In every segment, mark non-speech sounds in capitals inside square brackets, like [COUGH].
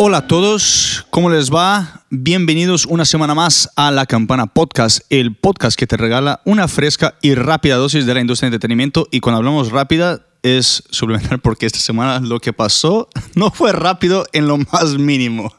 Hola a todos, ¿cómo les va? Bienvenidos una semana más a La Campana Podcast, el podcast que te regala una fresca y rápida dosis de la industria de entretenimiento. Y cuando hablamos rápida, es suplementar porque esta semana lo que pasó [LAUGHS] no fue rápido en lo más mínimo.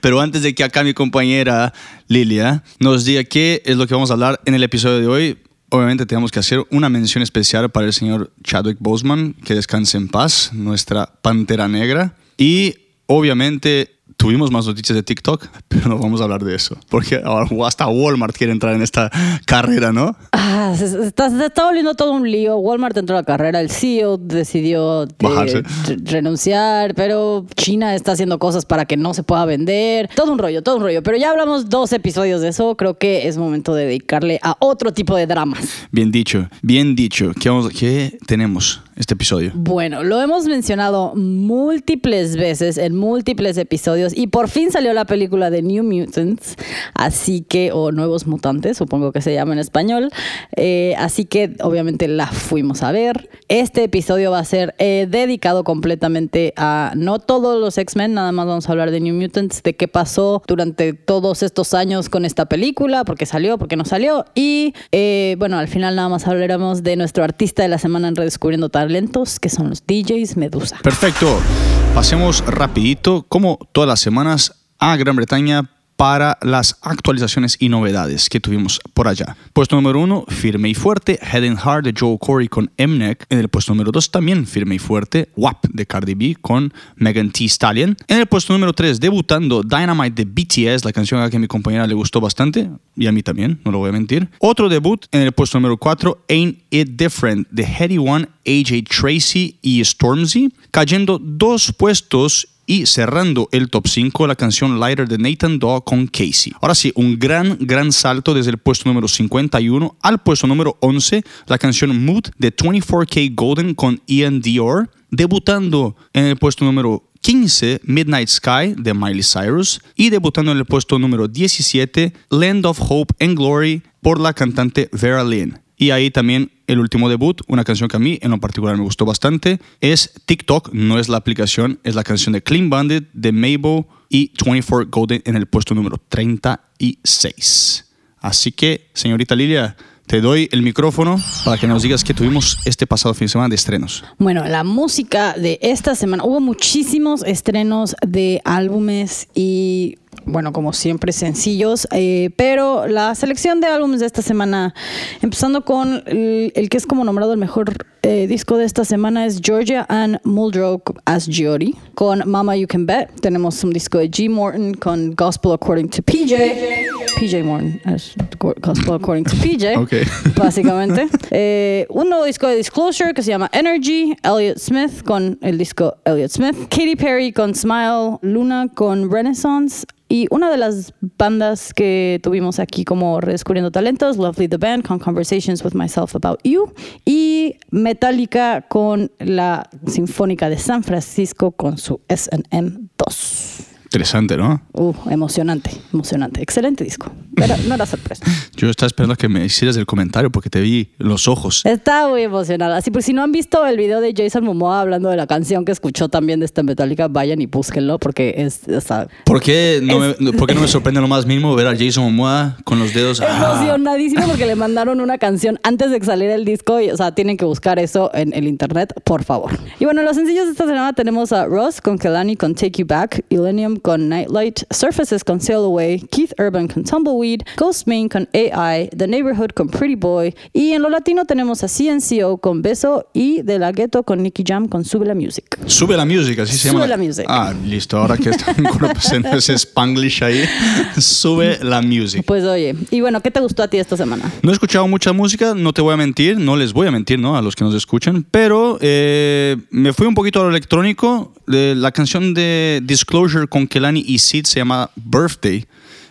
Pero antes de que acá mi compañera Lilia nos diga qué es lo que vamos a hablar en el episodio de hoy, obviamente tenemos que hacer una mención especial para el señor Chadwick Boseman, que descanse en paz, nuestra pantera negra. Y obviamente tuvimos más noticias de TikTok, [LAUGHS] pero no vamos a hablar de eso, porque ahora [LAUGHS] hasta Walmart quiere entrar en esta carrera, ¿no? Ah, se, se está, se está volviendo todo un lío. Walmart entró a la carrera, el CEO decidió eh, re- renunciar, pero China está haciendo cosas para que no se pueda vender. Todo un rollo, todo un rollo. Pero ya hablamos dos episodios de eso. Creo que es momento de dedicarle a otro tipo de dramas. Bien dicho, bien dicho. ¿Qué, vamos- qué tenemos este episodio? Bueno, lo hemos mencionado múltiples veces en múltiples episodios y por fin salió la película de New Mutants, así que, o Nuevos Mutantes, supongo que se llama en español, Eh, así que obviamente la fuimos a ver. Este episodio va a ser eh, dedicado completamente a no todos los X-Men, nada más vamos a hablar de New Mutants, de qué pasó durante todos estos años con esta película, por qué salió, por qué no salió y eh, bueno, al final nada más hablaremos de nuestro artista de la semana en Redescubriendo Que son los DJs Medusa. Perfecto. Pasemos rapidito, como todas las semanas, a Gran Bretaña para las actualizaciones y novedades que tuvimos por allá. Puesto número uno, Firme y Fuerte, Heading Hard de Joe Corey con Mnek. En el puesto número dos, también Firme y Fuerte, WAP de Cardi B con Megan Thee Stallion. En el puesto número tres, debutando Dynamite de BTS, la canción a la que a mi compañera le gustó bastante, y a mí también, no lo voy a mentir. Otro debut en el puesto número cuatro, Ain't It Different de Heady One, AJ Tracy y Stormzy, cayendo dos puestos y cerrando el top 5 la canción Lighter de Nathan Daw con Casey. Ahora sí, un gran, gran salto desde el puesto número 51 al puesto número 11, la canción Mood de 24K Golden con Ian Dior, debutando en el puesto número 15, Midnight Sky de Miley Cyrus y debutando en el puesto número 17, Land of Hope and Glory por la cantante Vera Lynn. Y ahí también el último debut, una canción que a mí en lo particular me gustó bastante, es TikTok, no es la aplicación, es la canción de Clean Bandit, de Mabel y 24 Golden en el puesto número 36. Así que, señorita Lilia, te doy el micrófono para que nos digas qué tuvimos este pasado fin de semana de estrenos. Bueno, la música de esta semana, hubo muchísimos estrenos de álbumes y, bueno, como siempre, sencillos, eh, pero la selección de álbumes de esta semana, empezando con el, que es como nombrado el mejor eh, disco de esta semana, es Georgia Ann Muldrow as Giori, con Mama You Can Bet. Tenemos un disco de G. Morton con Gospel According to PJ. PJ Morton as Gospel According to PJ [LAUGHS] Ok. básicamente. Eh, un nuevo disco de Disclosure que se llama Energy, Elliott Smith con el disco Elliott Smith, Katy Perry con Smile, Luna con Renaissance. Y una de las bandas que tuvimos aquí como Redescubriendo Talentos, Lovely the Band con Conversations with Myself About You. Y Metallica con la Sinfónica de San Francisco con su SM 2. Interesante, ¿no? Uh, emocionante, emocionante. Excelente disco. Pero no era sorpresa. [LAUGHS] Yo estaba esperando que me hicieras el comentario porque te vi los ojos. Está muy emocionada. Así pues, si no han visto el video de Jason Momoa hablando de la canción que escuchó también de esta Metallica, vayan y búsquenlo porque es, o sea, ¿Por qué no, me, no- por qué no me [LAUGHS] sorprende lo más mínimo ver a Jason Momoa con los dedos? ah, emocionadísimo porque le mandaron una canción antes de que saliera el disco y, o sea, tienen que buscar eso en el internet, por favor. Y bueno, los sencillos de esta semana tenemos a Ross con Kelani con Take You Back, Illenium con Nightlight, Surfaces con Sail Away, Keith Urban con Tumbleweed, Ghost Main con AI, The Neighborhood con Pretty Boy y en lo latino tenemos a CNCO con Beso y De La Ghetto con Nicky Jam con Sube la Music. Sube la música, así se Sube llama. la music. Ah, listo. Ahora que están conociendo ese spanglish ahí, sube la music. Pues oye, y bueno, ¿qué te gustó a ti esta semana? No he escuchado mucha música, no te voy a mentir, no les voy a mentir, ¿no? A los que nos escuchan, pero eh, me fui un poquito a lo electrónico. De la canción de Disclosure con Kelani y Sid se llama Birthday.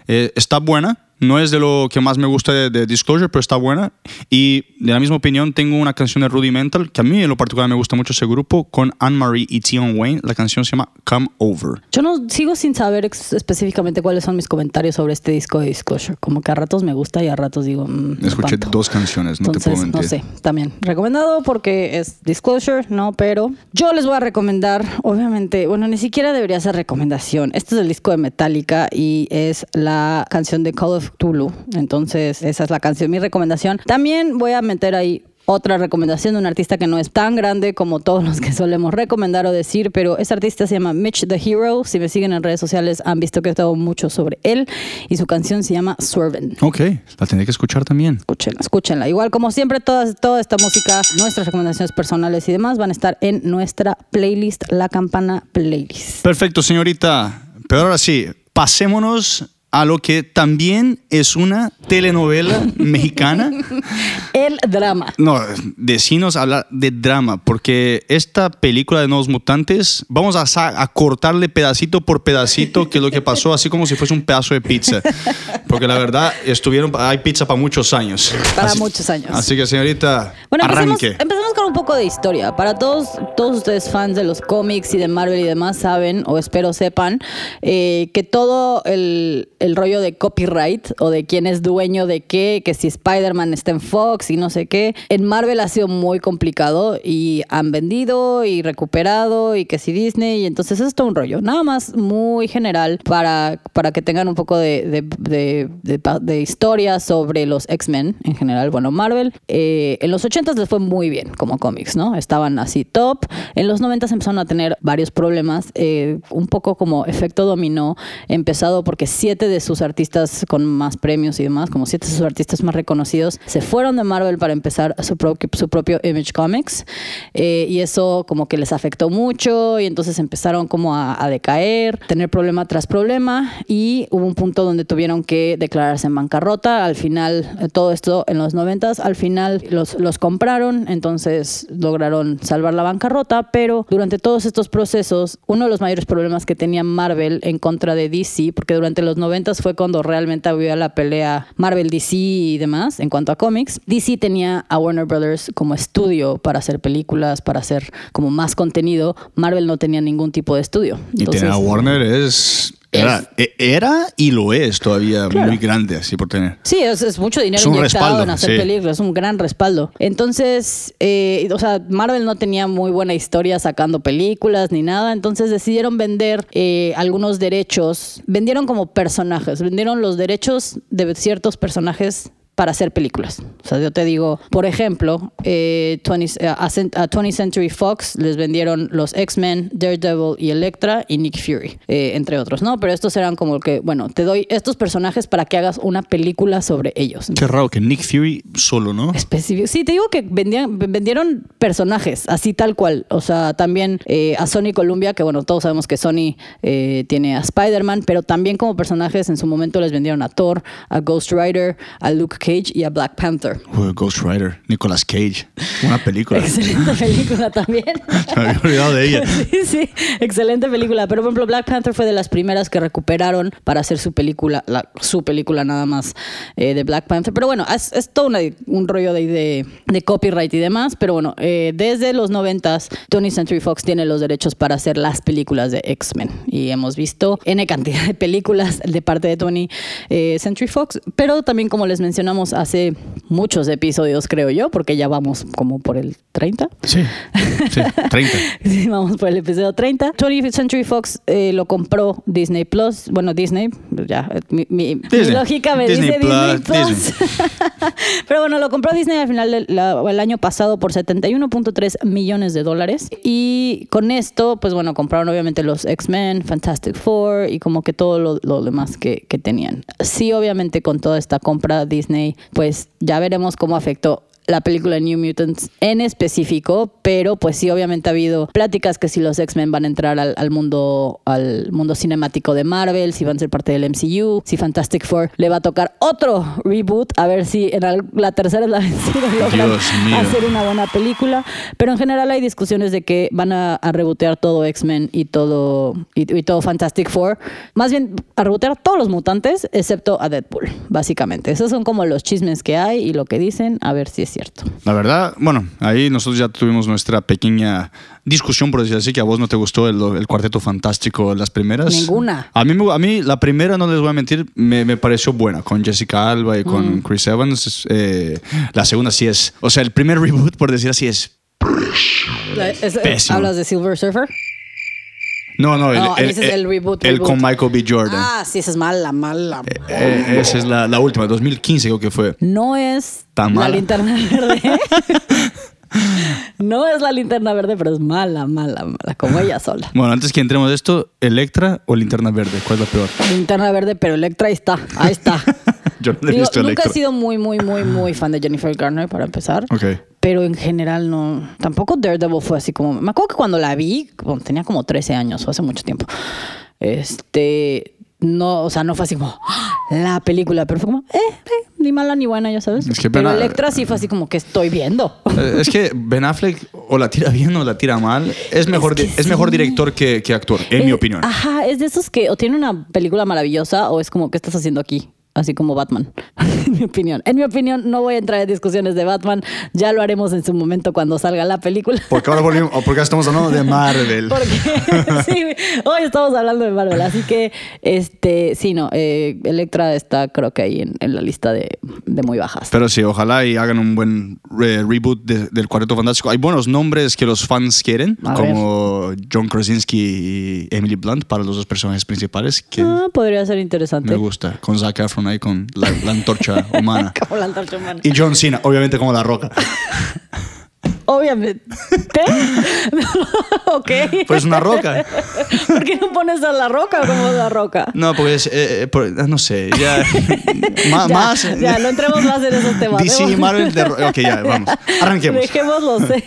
Eh, está buena, No es de lo que más me gusta de, de Disclosure, pero está buena. Y de la misma opinión, tengo una canción de Rudimental, que a mí en lo particular me gusta mucho ese grupo, con Anne-Marie y Tion Wayne. La canción se llama Come Over. Yo no sigo sin saber específicamente cuáles son mis comentarios sobre este disco de Disclosure. Como que a ratos me gusta y a ratos digo. mm, no Escuché dos canciones, no Entonces, te puedo mentir. no sé, también recomendado porque es Disclosure, no, pero yo les voy a recomendar, obviamente, bueno, ni siquiera debería ser recomendación. Este es el disco de Metallica y es la canción de Call of Cthulhu. Entonces, esa es la canción, mi recomendación. También voy a meter ahí otra recomendación de un artista que no es tan grande como todos los que solemos recomendar o decir, pero ese artista se llama Mitch the Hero. Si me siguen en redes sociales han visto que he estado mucho sobre él y su canción se llama Swerven. Ok, la tendré que escuchar también. Escúchenla, escúchenla. Igual, como siempre, todas, toda esta música, nuestras recomendaciones personales y demás van a estar en nuestra playlist, La Campana Playlist. Perfecto, señorita. Pero ahora sí, pasémonos a lo que también es una telenovela mexicana. [LAUGHS] El drama. No, decinos hablar de drama, porque esta película de Nuevos Mutantes, vamos a, a cortarle pedacito por pedacito que es lo que pasó, así como si fuese un pedazo de pizza. Porque la verdad, estuvieron, hay pizza para muchos años. Para Así- muchos años. Así que, señorita, Bueno, empecemos, empecemos con un poco de historia. Para todos, todos ustedes fans de los cómics y de Marvel y demás saben, o espero sepan, eh, que todo el, el rollo de copyright o de quién es dueño de qué, que si Spider-Man está en Fox y no sé qué, en Marvel ha sido muy complicado y han vendido y recuperado y que si Disney, y entonces es todo un rollo. Nada más muy general para, para que tengan un poco de, de, de- historia sobre los X-Men en general. Bueno, Marvel eh, en los 80s les fue muy bien como cómics, ¿no? Estaban así top. En los 90s empezaron a tener varios problemas, eh, un poco como efecto dominó, empezado porque siete de sus artistas con más premios y demás, como siete de sus artistas más reconocidos, se fueron de Marvel para empezar su, propio su propio Image Comics. Eh, y eso como que les afectó mucho y entonces empezaron como a, a decaer, tener problema tras problema y hubo un punto donde tuvieron que declararse en bancarrota. Al final, eh, todo esto en los noventas, al final los, los compraron, entonces lograron salvar la bancarrota, pero durante todos estos procesos, uno de los mayores problemas que tenía Marvel en contra de DC, porque durante los noventas fue cuando realmente había la pelea Marvel-DC y demás en cuanto a cómics, DC tenía a Warner Brothers como estudio para hacer películas, para hacer como más contenido, Marvel no tenía ningún tipo de estudio. Y tener a Warner es... Era, e- era y lo es todavía Claro. muy grande, así por tener. Sí, es, es mucho dinero Es un inyectado respaldo, en hacer sí. películas, es un gran respaldo. Entonces, eh, o sea, Marvel no tenía muy buena historia sacando películas ni nada, entonces decidieron vender eh, algunos derechos, vendieron como personajes, vendieron los derechos de ciertos personajes para hacer películas. O sea, yo te digo, por ejemplo, eh, 20, a, a 20th Century Fox les vendieron los X-Men, Daredevil y Electra y Nick Fury, eh, entre otros, ¿no? Pero estos eran como que, bueno, te doy estos personajes para que hagas una película sobre ellos. Qué raro que Nick Fury solo, ¿no? Específico. Sí, te digo que vendían, vendieron personajes, así tal cual. O sea, también eh, a Sony Columbia, que bueno, todos sabemos que Sony eh, tiene a Spider-Man, pero también como personajes en su momento les vendieron a Thor, a Ghost Rider, a Luke Cage y a Black Panther. Uy, Ghost Rider, Nicolas Cage. Una película. [LAUGHS] Excelente película también. [LAUGHS] Me había olvidado de ella. [LAUGHS] Sí, sí, excelente película. Pero, por ejemplo, Black Panther fue de las primeras que recuperaron para hacer su película, la- su película nada más eh, de Black Panther. Pero bueno, es, es todo una- un rollo de, de, de copyright y demás. Pero bueno, eh, desde los noventas, Tony Century Fox tiene los derechos para hacer las películas de X-Men. Y hemos visto N cantidad de películas de parte de Tony eh, Century Fox. Pero también, como les mencionamos hace muchos episodios, creo yo, porque ya vamos como por el 30. Sí, sí, 30. [LAUGHS] Sí, vamos por el episodio 30. 20th Century Fox eh, lo compró Disney Plus. Bueno, Disney, ya, eh, mi, mi- mi Disney. lógica me Disney dice Disney Plus, Plus. [LAUGHS] Pero bueno, lo compró Disney al final del la- el año pasado por 71.3 millones de dólares. Y con esto, pues bueno, compraron obviamente los X-Men, Fantastic Four y como que todo lo, lo demás que, que tenían. Sí, obviamente con toda esta compra Disney, pues ya veremos cómo afectó la película New Mutants en específico, pero pues sí, obviamente ha habido pláticas que si los X-Men van a entrar al, al mundo, al mundo cinemático de Marvel, si van a ser parte del MCU, si Fantastic Four le va a tocar otro reboot, a ver si en la tercera es la [LAUGHS] vencida logran hacer una buena película. Pero en general hay discusiones de que van a, a rebotear todo X-Men y todo, y, y todo Fantastic Four. Más bien a rebotear todos los mutantes, excepto a Deadpool, básicamente. Esos son como los chismes que hay y lo que dicen, a ver si es cierto. La verdad, bueno, ahí nosotros ya tuvimos nuestra pequeña discusión, por decir así, que a vos no te gustó el, el Cuarteto Fantástico, las primeras. Ninguna. A mí, a mí la primera, no les voy a mentir, me, me pareció buena, con Jessica Alba y Mm. con Chris Evans. eh, la segunda sí es, o sea, el primer reboot, por decir así, es... Es- Pésimo. ¿Hablas de Silver Surfer? No, no, el, No, el- ese es el reboot, el reboot. con Michael B. Jordan. Ah, sí, esa es mala, mala. Eh, esa es la, la última, 2015 creo que fue. No es ¿Tan la linterna verde. [LAUGHS] no es la linterna verde, pero es mala, mala, mala, como ella sola. Bueno, antes que entremos de esto, ¿Electra o Linterna Verde? ¿Cuál es la peor? Linterna verde, pero Electra ahí está, ahí está. [LAUGHS] [LAUGHS] Yo no he Digo, visto nunca he sido muy, muy, muy, muy fan de Jennifer Garner para empezar. Ok. Pero en general no. Tampoco Daredevil fue así como. Me acuerdo que cuando la vi, tenía como 13 años o hace mucho tiempo. Este. No, o sea, no fue así como ¡ah! la película, pero fue como, eh, eh, ni mala ni buena, ya sabes. Es que pero pena- Electra sí fue así como que estoy viendo. Eh, Es que Ben Affleck o la tira bien o la tira mal. Es mejor, que es mejor director que, que actor, en mi Eh, opinión. Ajá, es de esos que o tiene una película maravillosa o es como, ¿qué estás haciendo aquí? Así como Batman, [LAUGHS] en mi opinión. En mi opinión, no voy a entrar en discusiones de Batman. Ya lo haremos en su momento cuando salga la película. Porque ahora volvimos, o porque estamos hablando de Marvel. [LAUGHS] Porque [LAUGHS] sí, hoy estamos hablando de Marvel, así que este sí, no, eh, Electra está creo que ahí en, en la lista de, de muy bajas. Pero sí, ojalá y hagan un buen eh, reboot de- del Cuarteto Fantástico. Hay buenos nombres que los fans quieren, A como John Krasinski y Emily Blunt para los dos personajes principales, que Ah, podría ser interesante. me gusta. Con Zac Efron ahí, con la, la antorcha humana. [LAUGHS] Como la antorcha humana. Y John Cena, obviamente como La Roca. [LAUGHS] Obviamente. [LAUGHS] ok. Pues una roca. [LAUGHS] ¿Por qué no pones a la roca como la roca? No, porque es, eh, eh, por- no sé, ya, [LAUGHS] ma- Ya, más... Ya, no entremos más en esos temas. DC y Marvel de... Ok, ya, vamos. Arranquemos. Dejémoslo ser.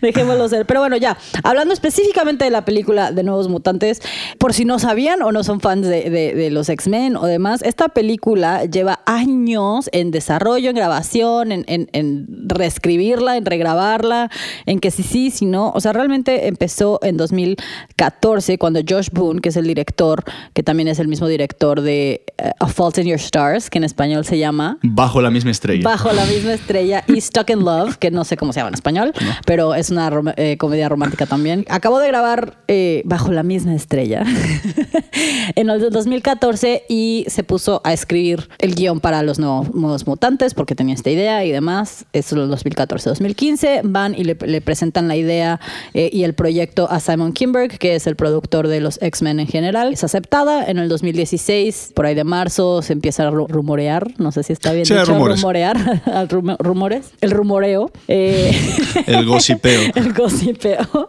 Dejémoslo ser. Pero bueno, ya. Hablando específicamente de la película de Nuevos Mutantes, por si no sabían o no son fans de, de- de los X-Men o demás, esta película lleva años en desarrollo, en grabación, en, en- en reescribirla, en grabarla, en que sí, sí, si no. O sea, realmente empezó en 2014 cuando Josh Boone, que es el director, que también es el mismo director de eh, A Fault in Your Stars, que en español se llama... Bajo la misma estrella. Bajo la misma estrella y Stuck in Love, que no sé cómo se llama en español, pero es una eh, comedia romántica también. Acabó de grabar eh, Bajo la misma estrella [LAUGHS] en el 2014 y se puso a escribir el guion para los nuevos mutantes porque tenía esta idea y demás. Eso es 2014-2015 2015 van y le, le presentan la idea eh, y el proyecto a Simon Kinberg, que es el productor de los X-Men en general. Es aceptada en el 2016, por ahí de marzo, se empieza a ru rumorear, no sé si está bien sí, dicho, rumores. rumorear, [LAUGHS] ah, rum rumores, el rumoreo. Eh, [LAUGHS] el gocipeo. [LAUGHS] el gocipeo.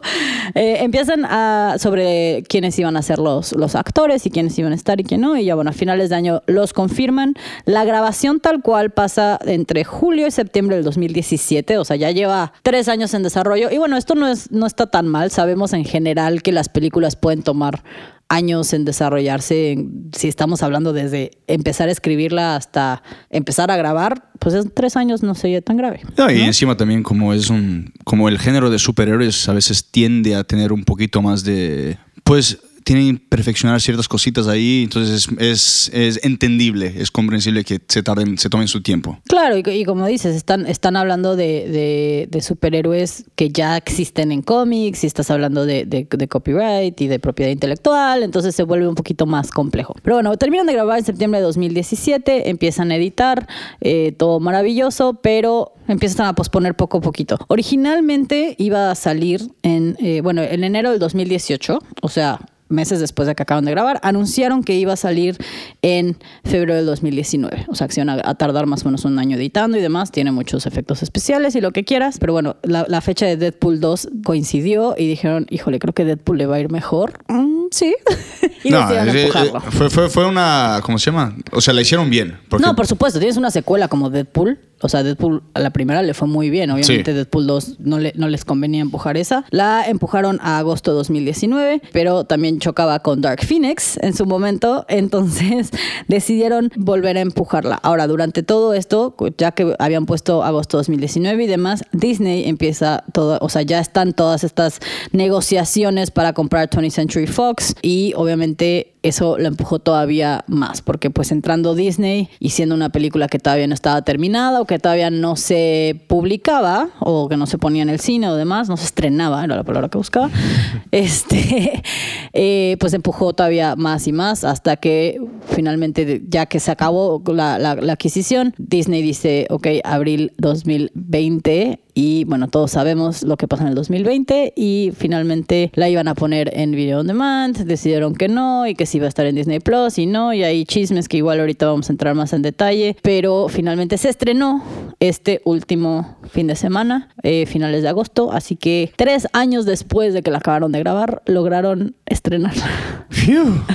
Eh, empiezan a, sobre quiénes iban a ser los, los actores y quiénes iban a estar y quién no, y ya bueno, a finales de año los confirman. La grabación tal cual pasa entre julio y septiembre del 2017, o sea, ya lleva tres años en desarrollo. Y bueno, esto no, es, no está tan mal. Sabemos en general que las películas pueden tomar años en desarrollarse, en- si estamos hablando desde empezar a escribirla hasta empezar a grabar, pues es tres años no sería tan grave. No, y encima también como es un como el género de superhéroes a veces tiende a tener un poquito más de pues tienen que perfeccionar ciertas cositas ahí, entonces es, es, entendible, es comprensible que se tarden, se tomen su tiempo. Claro, y, como dices, están, están hablando de, de- superhéroes que ya existen en cómics, y estás hablando de, de- de copyright y de propiedad intelectual, entonces se vuelve un poquito más complejo. Pero bueno, terminan de grabar en septiembre de 2017, empiezan a editar, eh, todo maravilloso, pero empiezan a posponer poco a poquito. Originalmente iba a salir en, eh, bueno, en enero del 2018, o sea, meses después de que acaban de grabar, anunciaron que iba a salir en febrero del 2019. O sea, iban a, a tardar más o menos un año editando y demás. Tiene muchos efectos especiales y lo que quieras. Pero bueno, la, la fecha de Deadpool 2 coincidió y dijeron, híjole, creo que Deadpool le va a ir mejor. Mm, sí. [LAUGHS] y No, decidieron es- eh, empujarlo. fue, fue, fue una, ¿cómo se llama? O sea, la hicieron bien. porque- No, por supuesto, tienes una secuela como Deadpool. O sea, Deadpool a la primera le fue muy bien. Obviamente, Sí. Deadpool 2 no, le, no les convenía empujar esa. La empujaron a agosto de 2019, pero también chocaba con Dark Phoenix en su momento. [LAUGHS] Entonces decidieron volver a empujarla. Ahora, durante todo esto, ya que habían puesto agosto 2019 y demás, Disney empieza todo. O sea, ya están todas estas negociaciones para comprar 20th Century Fox y obviamente eso lo empujó todavía más, porque pues entrando Disney y siendo una película que todavía no estaba terminada o que todavía no se publicaba o que no se ponía en el cine o demás, no se estrenaba, era la palabra que buscaba, [LAUGHS] este, [LAUGHS] eh, pues empujó todavía más y más hasta que finalmente, ya que se acabó la, la- la adquisición, Disney dice, ok, abril 2020 y bueno, todos sabemos lo que pasa en el 2020 y finalmente la iban a poner en video on demand, decidieron que no y que sí iba a estar en Disney Plus y no, y hay chismes que igual ahorita vamos a entrar más en detalle, pero finalmente se estrenó este último fin de semana, eh, finales de agosto, así que tres años después de que la acabaron de grabar, lograron estrenarla. [LAUGHS]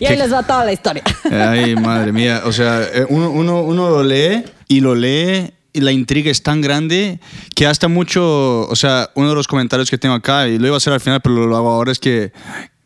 Y ahí les va toda la historia. Ay, madre mía. O sea, eh, uno, uno, uno lo lee y lo lee la intriga es tan grande que hasta mucho, o sea, uno de los comentarios que tengo acá, y lo iba a hacer al final, pero lo hago ahora, es que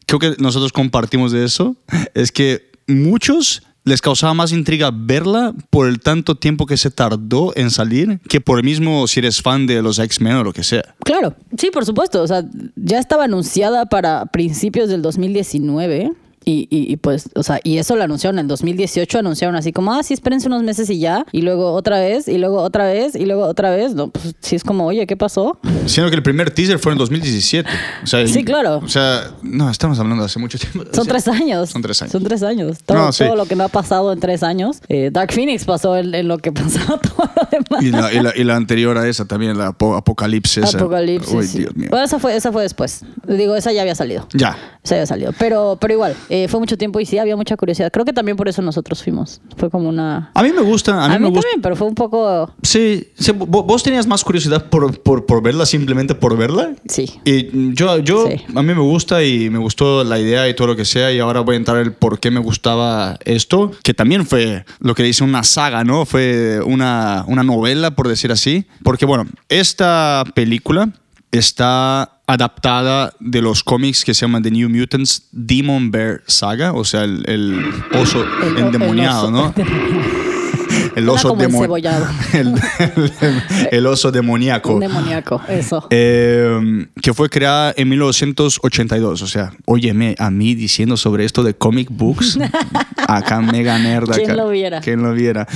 creo que nosotros compartimos de eso, es que muchos les causaba más intriga verla por el tanto tiempo que se tardó en salir que por el mismo si eres fan de los X-Men o lo que sea. Claro, sí, por supuesto. O sea, ya estaba anunciada para principios del 2019. Y, y, y, pues, o sea, y eso lo anunciaron en el 2018, anunciaron así como, ah, sí, espérense unos meses y ya, y luego otra vez, y luego otra vez, y luego otra vez. No, pues sí es como, oye, ¿qué pasó? Siendo que el primer teaser fue en 2017. O sea, Sí, claro. O sea, no, estamos hablando de hace mucho tiempo. Son tres años. Son tres años. Son tres años. Todo, No, sí. todo lo que no ha pasado en tres años. Eh, Dark Phoenix pasó en, en lo que pasaba [LAUGHS] todo lo demás. Y la, y la- y la anterior a esa también, la apo- Apocalipsis. esa. Apocalipsis. Uy, sí. Dios mío. Bueno, esa fue, esa fue después. Digo, esa ya había salido. Ya. Se había salido. Pero, pero igual, eh, fue mucho tiempo y sí había mucha curiosidad. Creo que también por eso nosotros fuimos. Fue como una. A mí me gusta. A mí, me gusta. también, pero fue un poco. Sí, sí, vo- vos tenías más curiosidad por, por, por verla simplemente por verla. Sí. Y yo, yo Sí. a mí me gusta y me gustó la idea y todo lo que sea. Y ahora voy a entrar el por qué me gustaba esto, que también fue lo que dice una saga, ¿no? Fue una, una novela, por decir así. Porque, bueno, esta película está adaptada de los cómics que se llaman The New Mutants Demon Bear Saga, o sea, el, el oso El- endemoniado, el ¿no? oso. El Suena oso demo- [LAUGHS] el, el- el oso demoníaco. Demoníaco, eso. Eh, que fue creada en 1982. O sea, óyeme, a mí diciendo sobre esto de comic books, [LAUGHS] acá mega nerd. ¿Quién acá. lo viera? ¿Quién lo viera?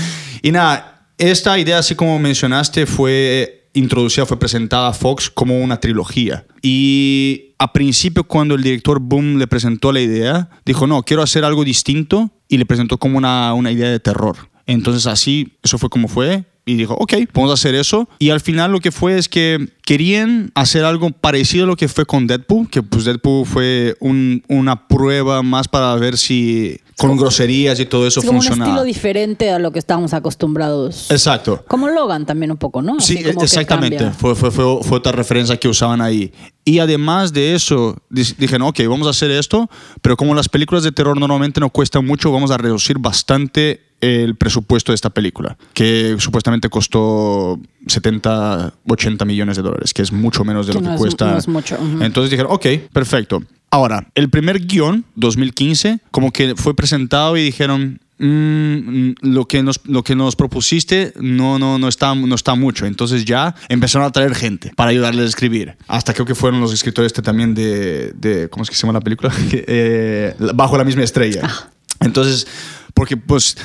Y nada, esta idea, así como mencionaste, fue introducida, fue presentada a Fox como una trilogía. Y a principio, cuando el director Boom le presentó la idea, dijo, no, quiero hacer algo distinto y le presentó como una, una idea de terror. Entonces así, eso fue como fue. Y dijo, ok, podemos hacer eso. Y al final lo que fue es que querían hacer algo parecido a lo que fue con Deadpool, que pues Deadpool fue un- una prueba más para ver si con groserías y todo eso Es como un funcionaba. estilo diferente a lo que estábamos acostumbrados. Exacto. Como Logan también un poco, ¿no? Así Sí, como exactamente. Fue, fue, fue, fue otra referencia que usaban ahí. Y además de eso, dijeron, ok, vamos a hacer esto, pero como las películas de terror normalmente no cuestan mucho, vamos a reducir bastante el presupuesto de esta película, que supuestamente costó 70, 80 millones de dólares, que es mucho menos de Que lo no que es- cuesta. no es mucho. Entonces dijeron, ok, perfecto. Ahora, el primer guion, 2015, como que fue presentado y dijeron, "Mm, lo, que nos, lo que nos propusiste no, no, no, está, no está mucho. Entonces ya empezaron a traer gente para ayudarles a escribir. Hasta creo que fueron los escritores este también de, de ¿cómo es que se llama la película? [LAUGHS] Eh, Bajo la misma estrella. Entonces, porque pues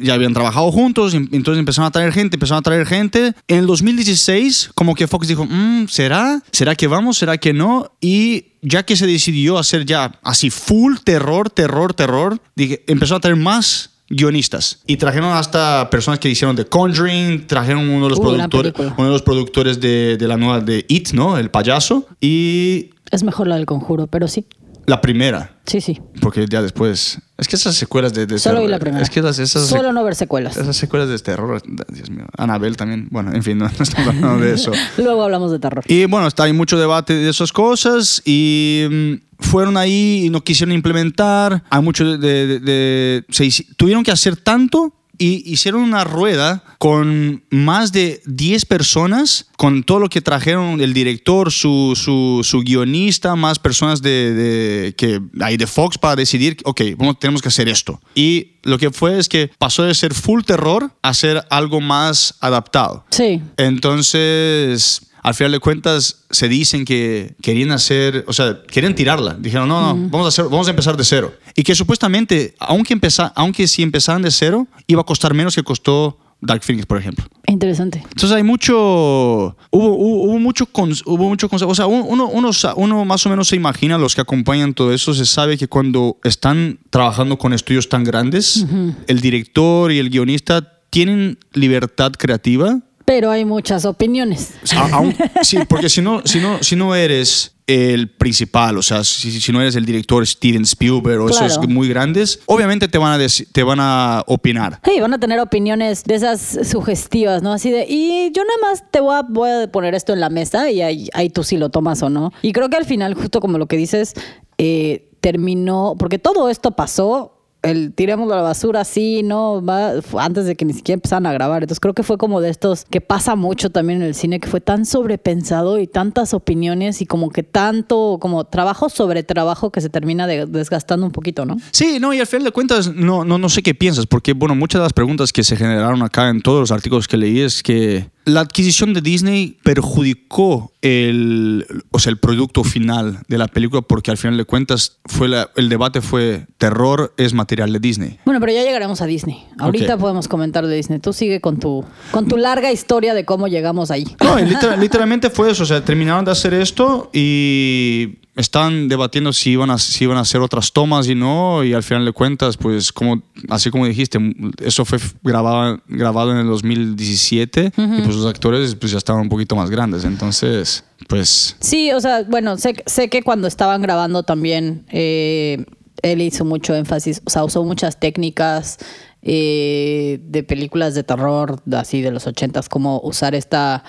ya habían trabajado juntos, y entonces empezaron a traer gente, empezaron a traer gente. En el 2016, como que Fox dijo, "Mm, ¿será? ¿Será que vamos? ¿Será que no? Y ya que se decidió hacer ya así full terror, terror, terror, dije, empezó a traer más guionistas y trajeron hasta personas que hicieron The Conjuring, trajeron uno de los Uh, productores, uno de los productores de, de la nueva de It, ¿no? El payaso y Es mejor la del conjuro, pero sí. La primera. Sí, sí. Porque ya después. Es que esas secuelas de, de Solo terror- vi la primera. Es que esas, esas, Solo no ver secuelas. esas secuelas de terror. Dios mío. Anabel también. Bueno, en fin, [LAUGHS] no, no estamos hablando de eso. [LAUGHS] Luego hablamos de terror. Y bueno, está hay mucho debate de esas cosas y mm, fueron ahí y no quisieron implementar. Hay mucho de... de- de- se tuvieron que hacer tanto y hicieron una rueda con más de 10 personas, con todo lo que trajeron el director, su, su, su guionista, más personas de, de- que hay de Fox para decidir, ok, vamos, tenemos que hacer esto. Y lo que fue es que pasó de ser full terror a ser algo más adaptado. Sí. Entonces, al final de cuentas, se dicen que querían hacer, o sea, querían tirarla. Dijeron, no, no, vamos, a hacer, vamos a empezar de cero. Y que supuestamente, aunque, empeza, aunque si empezaran de cero, iba a costar menos que costó Dark Phoenix, por ejemplo. Interesante. Entonces hay mucho, hubo, hubo, hubo mucho, hubo mucho o sea, uno, uno, uno más o menos se imagina, los que acompañan todo eso, se sabe que cuando están trabajando con estudios tan grandes, el director y el guionista tienen libertad creativa, Pero hay muchas opiniones. a- sí, porque si no, si, no, si no eres el principal, o sea, si, si no eres el director Steven Spielberg o esos muy grandes, obviamente te van a, te van a opinar. Sí, van a tener opiniones de esas sugestivas, ¿no? Así de, y yo nada más te voy a, voy a poner esto en la mesa y ahí, ahí tú sí lo tomas o no. Y creo que al final, justo como lo que dices, eh, terminó, porque todo esto pasó, el tiremos a la basura, sí, no, va, antes de que ni siquiera empezaran a grabar. Entonces creo que fue como de estos que pasa mucho también en el cine, que fue tan sobrepensado y tantas opiniones y como que tanto, como trabajo sobre trabajo que se termina de- desgastando un poquito, ¿no? Sí, no, y al final de cuentas, no, no, no sé qué piensas, porque, bueno, muchas de las preguntas que se generaron acá en todos los artículos que leí es que la adquisición de Disney perjudicó el, o sea, el producto final de la película, porque al final de cuentas fue la- el debate fue terror es material de Disney. Bueno, pero ya llegaremos a Disney. Ahorita podemos comentar de Disney. Tú sigue con tu, con tu larga historia de cómo llegamos ahí. No, literal- literalmente fue eso, o sea, terminaron de hacer esto y estaban debatiendo si iban a, si iban a hacer otras tomas y no, y al final de cuentas, pues como, así como dijiste, eso fue grabado, grabado en el 2017 y pues los actores pues ya estaban un poquito más grandes, entonces, pues... Sí, o sea, bueno, sé, sé que cuando estaban grabando también eh, él hizo mucho énfasis, o sea, usó muchas técnicas eh, de películas de terror, así de los ochentas, como usar esta,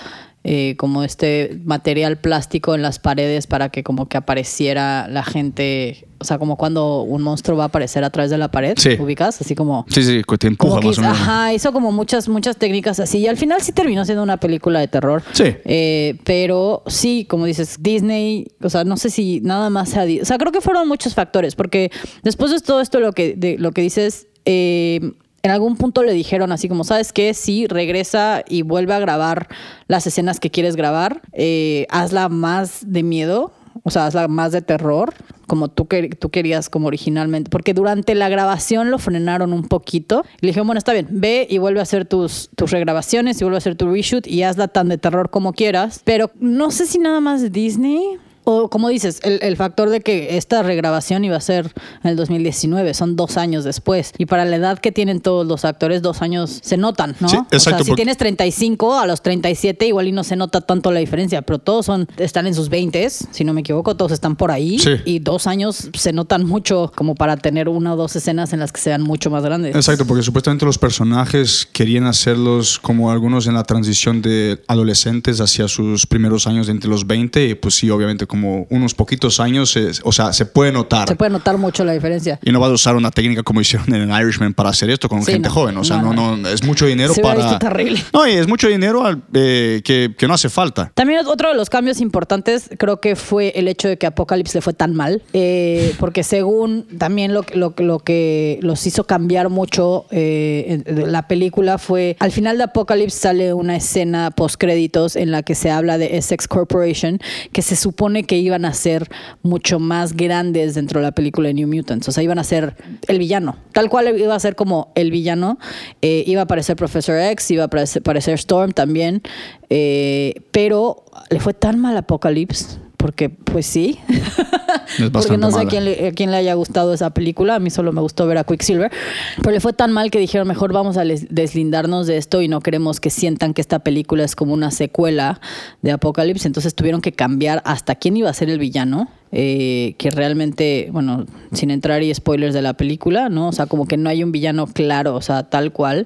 eh, como este material plástico en las paredes para que como que apareciera la gente, o sea, como cuando un monstruo va a aparecer a través de la pared, Sí. ubicas, así como... Sí, sí, que te empuja Como que más o menos. ajá, hizo como muchas, muchas técnicas así. Y al final sí terminó siendo una película de terror. Sí. Eh, pero sí, como dices, Disney, o sea, no sé si nada más sea. O sea, creo que fueron muchos factores, porque después de todo esto, lo que, de, lo que dices, eh, en algún punto le dijeron así como, ¿sabes qué? Sí, regresa y vuelve a grabar las escenas que quieres grabar. eh, hazla más de miedo. O sea, hazla más de terror, como tú, quer- tú querías, como originalmente. Porque durante la grabación lo frenaron un poquito. Y le dijeron, bueno, está bien, ve y vuelve a hacer tus, tus regrabaciones y vuelve a hacer tu reshoot y hazla tan de terror como quieras. Pero no sé si nada más Disney. O como dices, el, el factor de que esta regrabación iba a ser en el 2019, son dos años después. Y para la edad que tienen todos los actores, dos años se notan, ¿no? Sí, o sea, exacto, si porque- tienes 35 a los 37, igual y no se nota tanto la diferencia, pero todos son, están en sus 20, si no me equivoco, todos están por ahí. Sí. Y dos años se notan mucho como para tener una o dos escenas en las que sean mucho más grandes. Exacto, porque supuestamente los personajes querían hacerlos como algunos en la transición de adolescentes hacia sus primeros años entre los 20 y pues sí, obviamente como unos poquitos años, o sea, se puede notar. Se puede notar mucho la diferencia. Y no vas a usar una técnica como hicieron en Irishman para hacer esto con Sí, gente no. joven. O sea, No, no, es mucho dinero Se para. visto terrible. [LAUGHS] No, y es mucho dinero al- eh, que, que no hace falta. También otro de los cambios importantes creo que fue el hecho de que Apocalypse le fue tan mal, eh, porque según también lo, que- lo, que- lo que los hizo cambiar mucho eh, en- la película fue, al final de Apocalypse sale una escena post créditos en la que se habla de Essex Corporation, que se supone que iban a ser mucho más grandes dentro de la película de New Mutants, o sea, iban a ser el villano, tal cual iba a ser como el villano, eh, iba a aparecer Professor X, iba a aparecer, Storm también, eh, pero le fue tan mal Apocalypse, porque pues sí, [LAUGHS] porque no sé a quién, le, a quién le haya gustado esa película, a mí solo me gustó ver a Quicksilver, pero le fue tan mal que dijeron mejor vamos a deslindarnos de esto y no queremos que sientan que esta película es como una secuela de Apocalypse, entonces tuvieron que cambiar hasta quién iba a ser el villano. eh, que realmente, bueno, sin entrar y spoilers de la película, ¿no? O sea, como que no hay un villano claro, o sea, tal cual.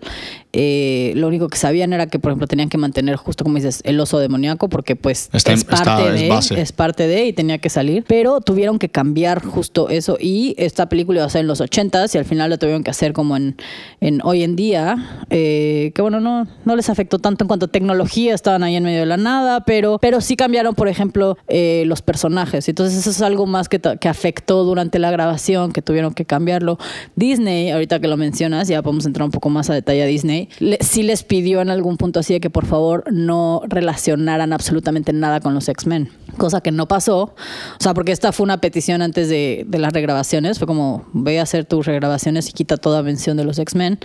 Eh, lo único que sabían era que, por ejemplo, tenían que mantener, justo como dices, el oso demoníaco, porque pues Está- es, está- parte es de, base. es parte de y tenía que salir. Pero tuvieron que cambiar justo eso. Y esta película iba a ser en los 80s y al final lo tuvieron que hacer como en, en hoy en día. eh, que bueno, no, no les afectó tanto en cuanto a tecnología, estaban ahí en medio de la nada, pero, pero sí cambiaron, por ejemplo, eh, los personajes. Entonces eso es algo más que, que afectó durante la grabación, que tuvieron que cambiarlo. Disney, ahorita que lo mencionas, ya podemos entrar un poco más a detalle a Disney, le- sí les pidió en algún punto así de que por favor no relacionaran absolutamente nada con los X-Men. Cosa que no pasó. O sea, porque esta fue una petición antes de, de las regrabaciones. Fue como, ve a hacer tus regrabaciones y quita toda mención de los X-Men.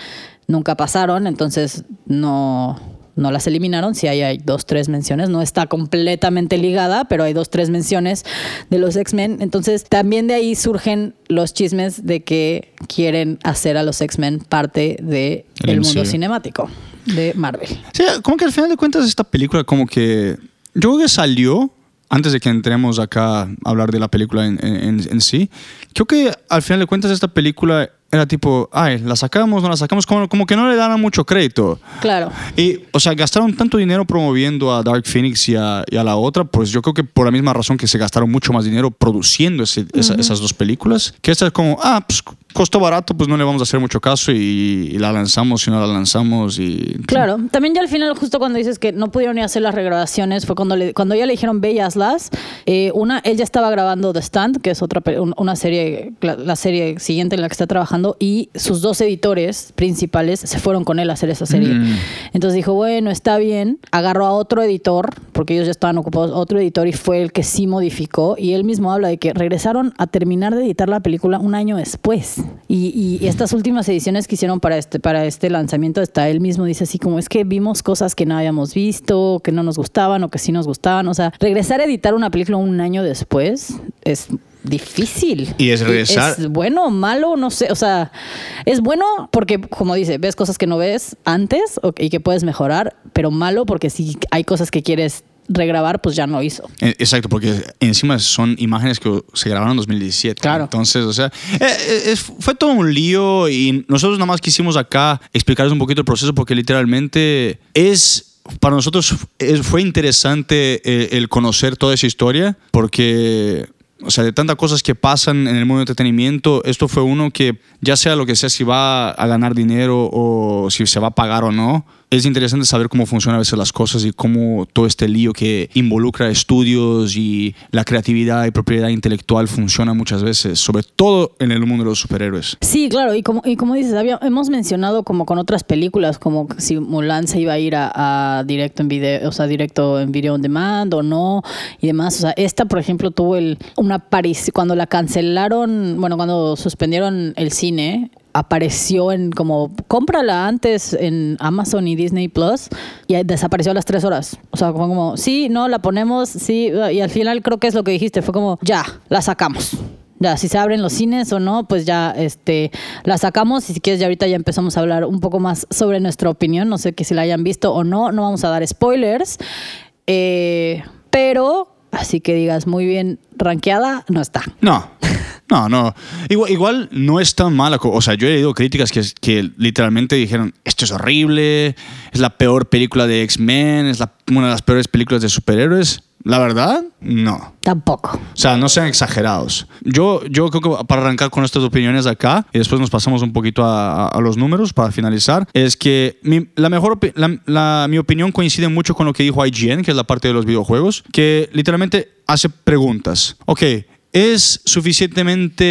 Nunca pasaron, entonces no, no las eliminaron. Sí hay, hay dos, tres menciones. No está completamente ligada, pero hay dos, tres menciones de los X-Men. Entonces también de ahí surgen los chismes de que quieren hacer a los X-Men parte del El mundo cinemático de Marvel. Sí, como que al final de cuentas esta película como que yo creo que salió antes de que entremos acá a hablar de la película en, en- en sí. Creo que al final de cuentas esta película era tipo, ay, la sacamos, no la sacamos, como, como que no le daban mucho crédito. Claro. Y, o sea, gastaron tanto dinero promoviendo a Dark Phoenix y a, y a la otra, pues yo creo que por la misma razón que se gastaron mucho más dinero produciendo ese- esa- esas dos películas, que esta es como, ah, pues costó barato, pues no le vamos a hacer mucho caso y, y la lanzamos y no la lanzamos y... Claro, también ya al final, justo cuando dices que no pudieron ni hacer las regrabaciones, fue cuando, le, cuando ya le dijeron ve y hazlas. Eh, una, él ya estaba grabando The Stand, que es otra una serie, la, la serie siguiente en la que está trabajando, y sus dos editores principales se fueron con él a hacer esa serie. Mm. Entonces dijo, bueno, está bien. Agarró a otro editor, porque ellos ya estaban ocupados, otro editor, y fue el que sí modificó. Y él mismo habla de que regresaron a terminar de editar la película un año después. Y, y estas últimas ediciones que hicieron para este, para este lanzamiento, hasta él mismo dice así como es que vimos cosas que no habíamos visto, que no nos gustaban o que sí nos gustaban. O sea, regresar a editar una película un año después es difícil. Y es regresar- ¿Es bueno malo? No sé. O sea, es bueno porque, como dice, ves cosas que no ves antes y que puedes mejorar, pero malo porque si hay cosas que quieres regrabar, pues ya no hizo. Eh, Exacto, porque encima son imágenes que se grabaron en 2017. Claro. Entonces, o sea, eh, eh, fue todo un lío y nosotros nada más quisimos acá explicarles un poquito el proceso porque literalmente es, para nosotros fue interesante el conocer toda esa historia porque... O sea, de tantas cosas que pasan en el mundo del entretenimiento, esto fue uno que, ya sea lo que sea, si va a ganar dinero o si se va a pagar o no, es interesante saber cómo funcionan a veces las cosas y cómo todo este lío que involucra estudios y la creatividad y propiedad intelectual funciona muchas veces, sobre todo en el mundo de los superhéroes. Sí, claro, y como, y como dices, había- hemos mencionado como con otras películas, como si Mulan se iba a ir a, directo en video, o sea, directo en video on demand o no, y demás. O sea, esta, por ejemplo, tuvo el, una aparición, cuando la cancelaron, bueno, cuando suspendieron el cine, apareció en como cómprala antes en Amazon y Disney Plus y desapareció a las tres horas. O sea, fue como, sí, no, la ponemos, sí, y al final creo que es lo que dijiste, fue como, ya, la sacamos. Ya, si se abren los cines o no, pues ya este, la sacamos y si quieres ya ahorita ya empezamos a hablar un poco más sobre nuestra opinión. No sé que si la hayan visto o no, no vamos a dar spoilers. Eh, pero, así que digas muy bien rankeada, no está. No, no, no. Igual, no es tan mala. O sea, yo he leído críticas que, literalmente dijeron, esto es horrible, es la peor película de X-Men, es una de las peores películas de superhéroes. La verdad, no. Tampoco. O sea, no sean exagerados. Yo, yo creo que para arrancar con estas opiniones acá y después nos pasamos un poquito a, a- a los números para finalizar, es que mi, la mejor la- la- mi opinión coincide mucho con lo que dijo IGN, que es la parte de los videojuegos, que literalmente hace preguntas. Ok, ¿es suficientemente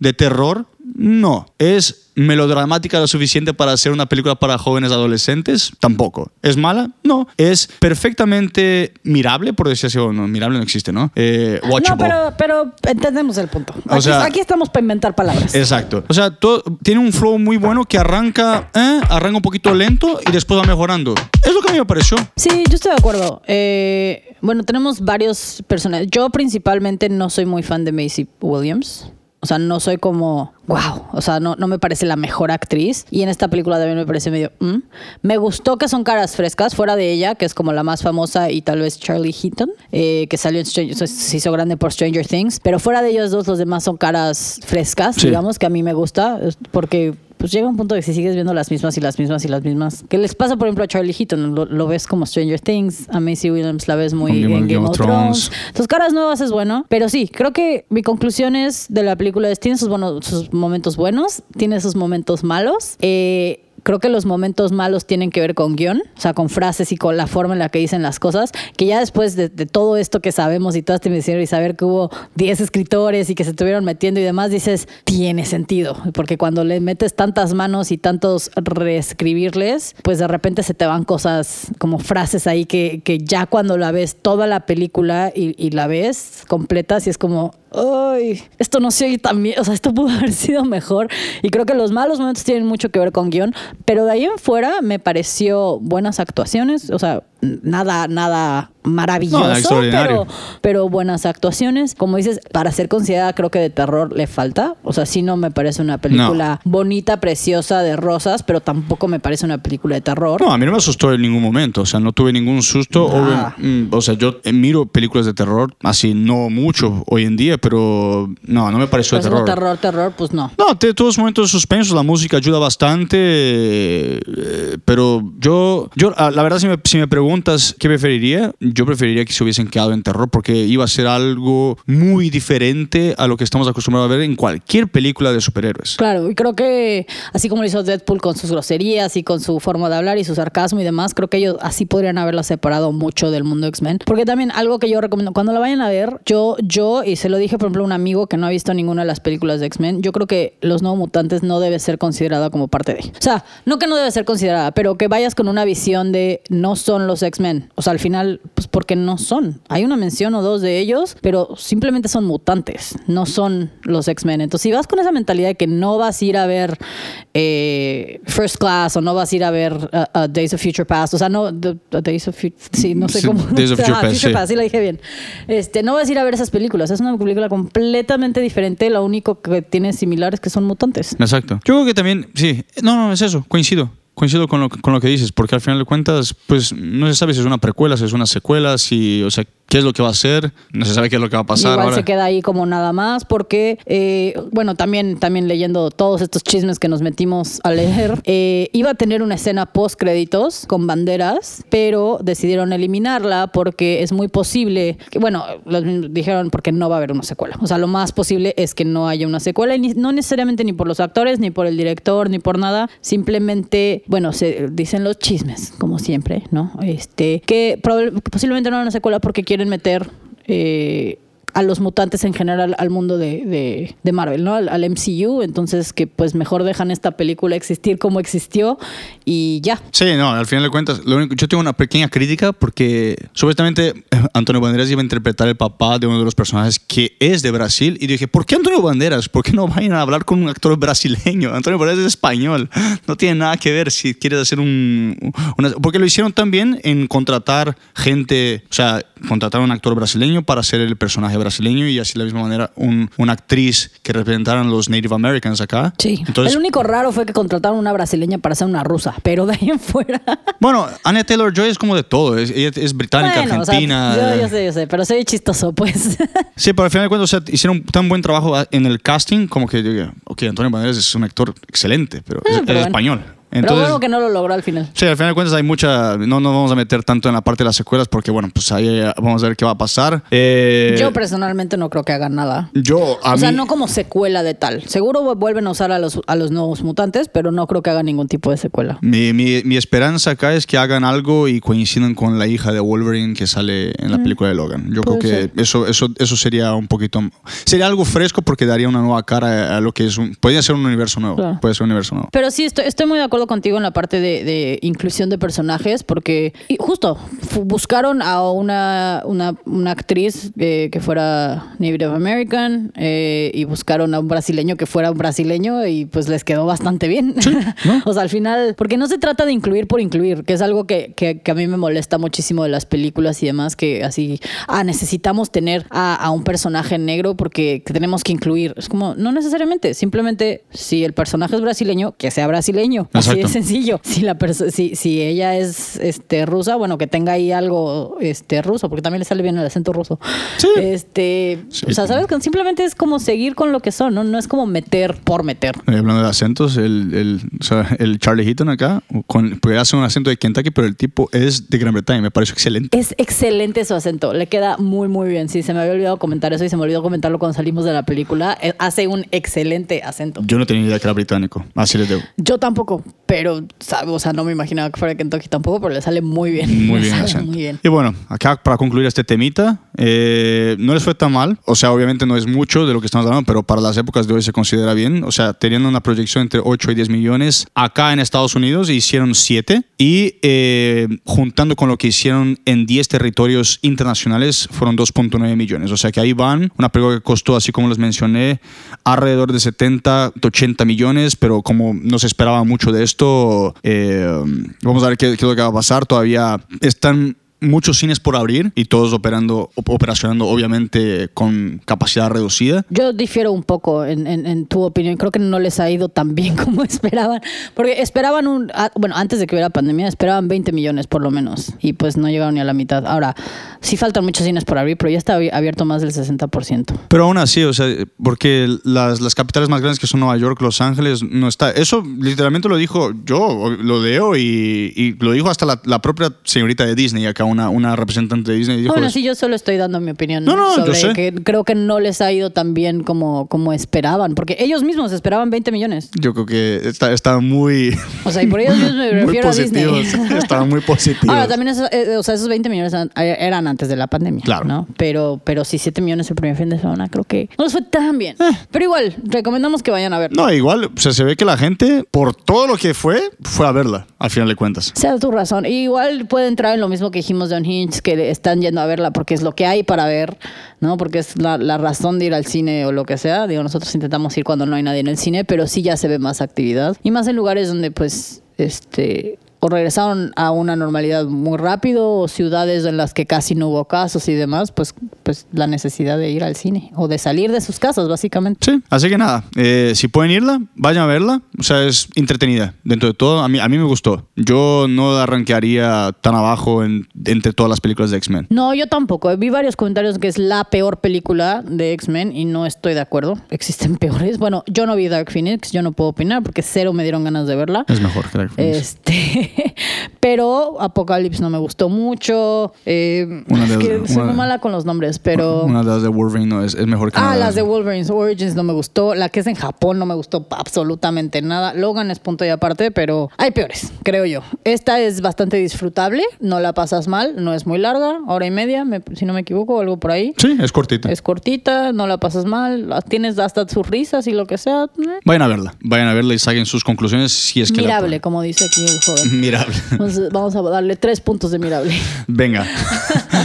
de terror? No. ¿Es melodramática lo suficiente para hacer una película para jóvenes adolescentes? Tampoco. ¿Es mala? No. ¿Es perfectamente mirable, por decir así? o no, mirable no existe, ¿no? Eh, No, pero, pero entendemos el punto. O Aquí, sea- aquí estamos para inventar palabras. Exacto. O sea, todo- tiene un flow muy bueno que arranca, eh, arranca un poquito lento y después va mejorando. Es lo que a mí me pareció. Sí, yo estoy de acuerdo. Eh, bueno, tenemos varios personajes. Yo principalmente no soy muy fan de Macy Williams. O sea, no soy como, wow, o sea, no, no me parece la mejor actriz. Y en esta película también me parece medio, mm. me gustó que son caras frescas, fuera de ella, que es como la más famosa, y tal vez Charlie Heaton, eh, que salió en Stranger, se hizo grande por Stranger Things. Pero fuera de ellos dos, los demás son caras frescas, Sí. digamos, que a mí me gusta, porque pues llega un punto que si sigues viendo las mismas y las mismas y las mismas. ¿Qué les pasa, por ejemplo, a Charlie Heaton? Lo, lo ves como Stranger Things, a Macy Williams la ves muy Game- en Game, Game of Thrones. Thrones. Entonces, caras nuevas es bueno. Pero sí, creo que mi conclusión es de la película es, tiene sus, buenos, sus momentos buenos, tiene sus momentos malos. Eh, Creo que los momentos malos tienen que ver con guion, o sea, con frases y con la forma en la que dicen las cosas, que ya después de, todo esto que sabemos y toda esta investigación y saber que hubo 10 escritores y que se estuvieron metiendo y demás, dices, tiene sentido, porque cuando le metes tantas manos y tantos reescribirles, pues de repente se te van cosas como frases ahí que, que ya cuando la ves toda la película y, y la ves completa, si es como, ay, esto no se oye tan bien, o sea, esto pudo [LAUGHS] haber sido mejor. Y creo que los malos momentos tienen mucho que ver con guion, pero de ahí en fuera me pareció buenas actuaciones, o sea, nada, nada maravilloso, pero, pero buenas actuaciones. Como dices, para ser considerada creo que de terror le falta, o sea, sí no me parece una película bonita, preciosa, de rosas, pero tampoco me parece una película de terror. No, a mí no me asustó en ningún momento, o sea, no tuve ningún susto. Mm, o sea, yo eh, miro películas de terror, así no mucho hoy en día, pero no, no me pareció de terror. terror, terror, pues no. No, tiene todos los momentos suspensos, la música ayuda bastante, eh, pero yo, yo ah, la verdad, si me, si me preguntas qué preferiría, yo preferiría que se hubiesen quedado en terror porque iba a ser algo muy diferente a lo que estamos acostumbrados a ver en cualquier película de superhéroes. Claro, y creo que así como lo hizo Deadpool con sus groserías y con su forma de hablar y su sarcasmo y demás, creo que ellos así podrían haberla separado mucho del mundo X-Men. Porque también algo que yo recomiendo, cuando la vayan a ver, yo, yo, y se lo dije por ejemplo a un amigo que no ha visto ninguna de las películas de X-Men, yo creo que Los Nuevos Mutantes no debe ser considerada como parte de. O sea, no que no debe ser considerada, pero que vayas con una visión de no son los X-Men. O sea, al final, pues porque no son. Hay una mención o dos de ellos, pero simplemente son mutantes, no son los X-Men. Entonces, si vas con esa mentalidad de que no vas a ir a ver eh, First Class o no vas a ir a ver uh, uh, Days of Future Past, o sea, no, the- the Days of Future, sí, no sé Sí, cómo. Days of [LAUGHS] Future Ah, Past, sí. sí la dije bien. Este, no vas a ir a ver esas películas, es una película completamente diferente, lo único que tiene similar es que son mutantes. Exacto. Yo creo que también, sí, no, no, es eso, coincido. Coincido con lo, con lo que dices, porque al final de cuentas, pues no se sabe si es una precuela, si es una secuela, si, o sea, qué es lo que va a ser, no se sabe qué es lo que va a pasar. Igual ahora. se queda ahí como nada más porque, eh, bueno, también, también leyendo todos estos chismes que nos metimos a leer, [LAUGHS] eh, iba a tener una escena post créditos con banderas, pero decidieron eliminarla porque es muy posible, que, bueno, los dijeron porque no va a haber una secuela. O sea, lo más posible es que no haya una secuela y ni- no necesariamente ni por los actores, ni por el director, ni por nada, simplemente, bueno, se dicen los chismes, como siempre, ¿no? Este, que posiblemente no haya una secuela porque quieren meter eh, a los mutantes en general al mundo de, de- de Marvel, ¿no? Al, al MCU, entonces que pues mejor dejan esta película existir como existió y ya. Sí, no, al final de cuentas, lo único, yo tengo una pequeña crítica porque supuestamente eh, Antonio Banderas iba a interpretar el papá de uno de los personajes que es de Brasil y dije, ¿por qué Antonio Banderas? ¿Por qué no vayan a hablar con un actor brasileño? Antonio Banderas es español, no tiene nada que ver si quieres hacer un... una- porque lo hicieron también en contratar gente, o sea, contratar a un actor brasileño para ser el personaje brasileño y así de la misma manera un- una actriz que representaran los Native Americans acá. Sí. Entonces, el único raro fue que contrataron una brasileña para ser una rusa, pero de ahí en fuera. Bueno, Anya Taylor Joy es como de todo. Es, ella es británica, Bueno, o sea, argentina. yo, yo sé, yo sé, pero soy chistoso, pues. [LAUGHS] Sí, pero al final de cuentas o sea, hicieron tan buen trabajo en el casting como que ok, Antonio Banderas es un actor excelente, pero es, Eh, pero es bueno. español. Pero Entonces, bueno que no lo logró al final. sí, al final de cuentas hay mucha. No nos vamos a meter tanto en la parte de las secuelas porque, bueno, pues ahí eh, vamos a ver qué va a pasar. Eh, Yo personalmente no creo que hagan nada. yo, a o sea, no como secuela de tal. Seguro vuelven a usar a los, a los nuevos mutantes, pero no creo que hagan ningún tipo de secuela. Mi, mi, mi esperanza acá es que hagan algo y coincidan con la hija de Wolverine que sale en la película de Logan. Yo creo Mm. Que eso, eso, eso sería un poquito... Sería algo fresco porque daría una nueva cara a lo que es un... Podría ser un universo nuevo. Claro. Puede ser un universo nuevo. Pero sí, estoy, estoy muy de acuerdo acuerdo contigo en la parte de, de inclusión de personajes, porque y justo buscaron a una, una, una actriz eh, que fuera Native American eh, y buscaron a un brasileño que fuera un brasileño y pues les quedó bastante bien. [LAUGHS] o sea, al final, porque no se trata de incluir por incluir, que es algo que, que, que a mí me molesta muchísimo de las películas y demás, que así, ah, necesitamos tener a, a un personaje negro porque que tenemos que incluir. Es como, no necesariamente, simplemente si el personaje es brasileño, que sea brasileño. Así de Exacto. sencillo. Si la si, si ella es este rusa, bueno, que tenga ahí algo este ruso, porque también le sale bien el acento ruso. Sí. Este, Sí. o sea, sabes que simplemente es como seguir con lo que son, ¿no? No es como meter por meter. Eh, hablando de acentos, el, el, o sea, el Charlie Heaton acá, con, puede hacer un acento de Kentucky, pero el tipo es de Gran Bretaña, me pareció excelente. Es excelente su acento, le queda muy muy bien. Sí, se me había olvidado comentar eso y se me olvidó comentarlo cuando salimos de la película. Eh, Hace un excelente acento. Yo no tenía idea que era británico, así les debo. Yo tampoco, pero o sea, no me imaginaba que fuera Kentucky tampoco, pero le sale muy bien. Muy [LAUGHS] bien sale muy bien. Y bueno, acá para concluir este temita, eh, no les fue tan mal. O sea, obviamente no es mucho de lo que estamos hablando, pero para las épocas de hoy se considera bien. O sea, teniendo una proyección entre 8 y 10 millones, acá en Estados Unidos hicieron 7. Y eh, juntando con lo que hicieron en 10 territorios internacionales, fueron 2.9 millones. O sea que ahí van. Una película que costó, así como les mencioné, alrededor de 70, 80 millones, pero como no se esperaba mucho de esto, eh, vamos a ver qué es lo que va a pasar. Todavía están muchos cines por abrir y todos operando, op- operacionando obviamente con capacidad reducida. Yo difiero un poco en, en- en tu opinión. Creo que no les ha ido tan bien [LAUGHS] como esperaban. Porque esperaban un. ah, Bueno, antes de que hubiera pandemia, esperaban 20 millones por lo menos. Y pues no llegaron ni a la mitad. Ahora, sí faltan muchos cines por abrir, pero ya está abi- abierto más del 60%. Pero aún así, o sea, porque las, las capitales más grandes que son Nueva York, Los Ángeles, no está. Eso literalmente lo dijo yo, lo leo y, y lo dijo hasta la, la propia señorita de Disney, acá una, una representante de Disney. Dijo bueno, sí, yo solo estoy dando mi opinión No, no, yo sobre sé. que creo que no les ha ido tan bien como, como esperaban. Porque ellos mismos esperaban 20 millones. Yo creo que está, está muy, O sea, y por ellos mismos me [LAUGHS] refiero a Disney. Estaban muy [LAUGHS] positivos. Ahora, también esos, eh, o sea, esos 20 millones eran, eran antes de la pandemia. Claro. ¿no? Pero, pero sí, 7 millones el primer fin de semana, creo que no les fue tan bien. Pero igual, recomendamos que vayan a ver. Eh. No, igual, o sea, se ve que la gente, por todo lo que fue, fue a verla, al final de cuentas. Sea tu razón. Igual puede entrar en lo mismo que dijimos de Unhinged, que están yendo a verla porque es lo que hay para ver, ¿no? Porque es la, la razón de ir al cine o lo que sea. Digo, nosotros intentamos ir cuando no hay nadie en el cine, pero sí ya se ve más actividad. Y más en lugares donde, pues, este o regresaron a una normalidad muy rápido o ciudades en las que casi no hubo casos y demás, pues, pues la necesidad de ir al cine o de salir de sus casas, básicamente. Sí, así que nada, eh, si pueden irla, vayan a verla. O sea, es entretenida. Dentro de todo, a mí, a mí me gustó. Yo no la rankearía tan abajo en- entre todas las películas de X-Men. No, yo tampoco. Vi varios comentarios que es la peor película de X-Men y no estoy de acuerdo. Existen [LAUGHS] peores. Bueno, yo no vi Dark Phoenix, yo no puedo opinar porque cero me dieron ganas de verla. Es mejor que Dark Phoenix. Este, [LAUGHS] pero Apocalypse no me gustó mucho. Eh, Una de es que las- soy una- muy mala con los nombres, pero. Una de las de Wolverine no, es, es mejor que Ah, las de Wolverine's Origins no me gustó. La que es en Japón no me gustó absolutamente nada. Logan es punto y aparte, pero hay peores, creo yo. Esta es bastante disfrutable, no la pasas mal, no es muy larga, hora y media, me- si no me equivoco, algo por ahí. Sí, es cortita. Es cortita, no la pasas mal, tienes hasta sus risas y lo que sea. eh, Vayan a verla. Vayan a verla y saquen sus conclusiones si es que la Mirable, como dice aquí el joven. Mirable. Entonces, vamos a darle tres puntos de mirable. Venga.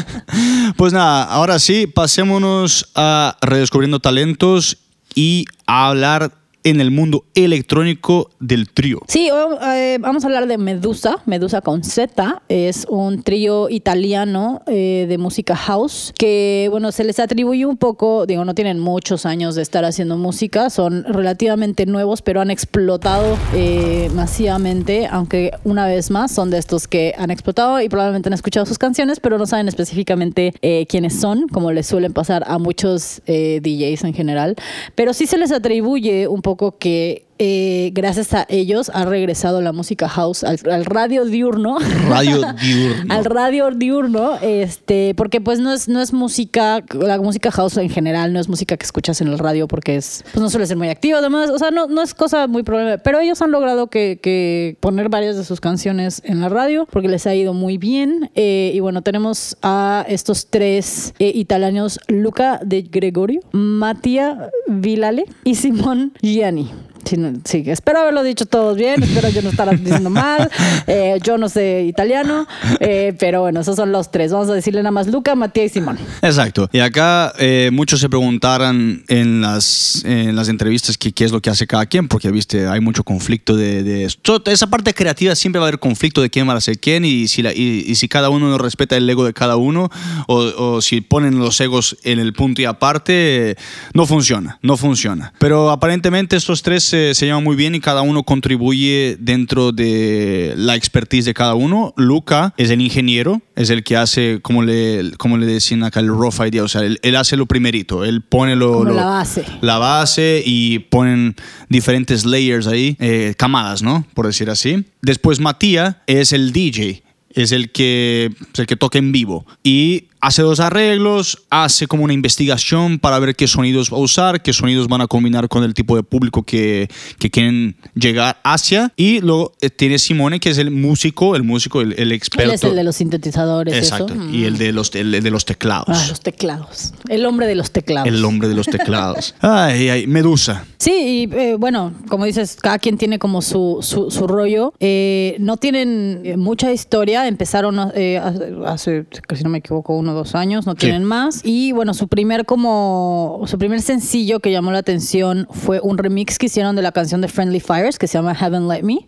[LAUGHS] pues nada, ahora sí, pasémonos a redescubriendo talentos y a hablar en el mundo electrónico del trío. Sí, o- eh, vamos a hablar de Medusa, Medusa con Z, es un trío italiano eh, de música house que, bueno, se les atribuye un poco, digo, no tienen muchos años de estar haciendo música, son relativamente nuevos, pero han explotado eh, masivamente, aunque una vez más son de estos que han explotado y probablemente han escuchado sus canciones, pero no saben específicamente eh, quiénes son, como les suelen pasar a muchos eh, DJs en general, pero sí se les atribuye un poco que eh, gracias a ellos ha regresado la música house al, al radio diurno. Radio [LAUGHS] diurno. al radio diurno, este, porque pues no es, no es música, la música house en general no es música que escuchas en el radio porque es, pues no suele ser muy activa, además, o sea, no, no es cosa muy problema, pero ellos han logrado que, que poner varias de sus canciones en la radio porque les ha ido muy bien, eh, y bueno, tenemos a estos tres eh, italianos, Luca de Gregorio, Mattia Vilale y Simón Gianni. Sí, sí, espero haberlo dicho todos bien, espero yo no estar diciendo mal. [LAUGHS] Eh, yo no sé italiano, eh, pero bueno, esos son los tres. Vamos a decirle nada más Luca, Matías y Simón. Exacto. Y acá eh, muchos se preguntaran en las, en las entrevistas que qué es lo que hace cada quien, porque viste, hay mucho conflicto de, de esa parte creativa siempre va a haber conflicto de quién va a ser quién y si, la- y, y si cada uno no respeta el ego de cada uno o, o si ponen los egos en el punto y aparte, no funciona, no funciona. Pero aparentemente estos tres se, se llevan muy bien y cada uno contribuye dentro de la expertise de cada uno. Luca es el ingeniero, es el que hace, como le, como le decían acá, el rough idea, o sea, él, él hace lo primerito, él pone lo, Como lo- la base. la base y ponen diferentes layers ahí, eh, camadas, ¿no? Por decir así. Después Matías es el DJ, es el que, es el que toca en vivo y hace dos arreglos, hace como una investigación para ver qué sonidos va a usar, qué sonidos van a combinar con el tipo de público que, que quieren llegar hacia. Y luego eh, tiene Simone, que es el músico, el músico, el, el experto. Él es el de los sintetizadores. Exacto. eso. Y el de los, el de los teclados. Ah, los teclados. El hombre de los teclados. El hombre de los teclados. [LAUGHS] Ay, ay, Medusa. Sí, y eh, bueno, como dices, cada quien tiene como su, su, su rollo. Eh, no tienen mucha historia, empezaron eh, hace, si no me equivoco, uno dos años, no Sí. tienen más. Y bueno, su primer como, su primer sencillo que llamó la atención fue un remix que hicieron de la canción de Friendly Fires, que se llama Heaven Let Me.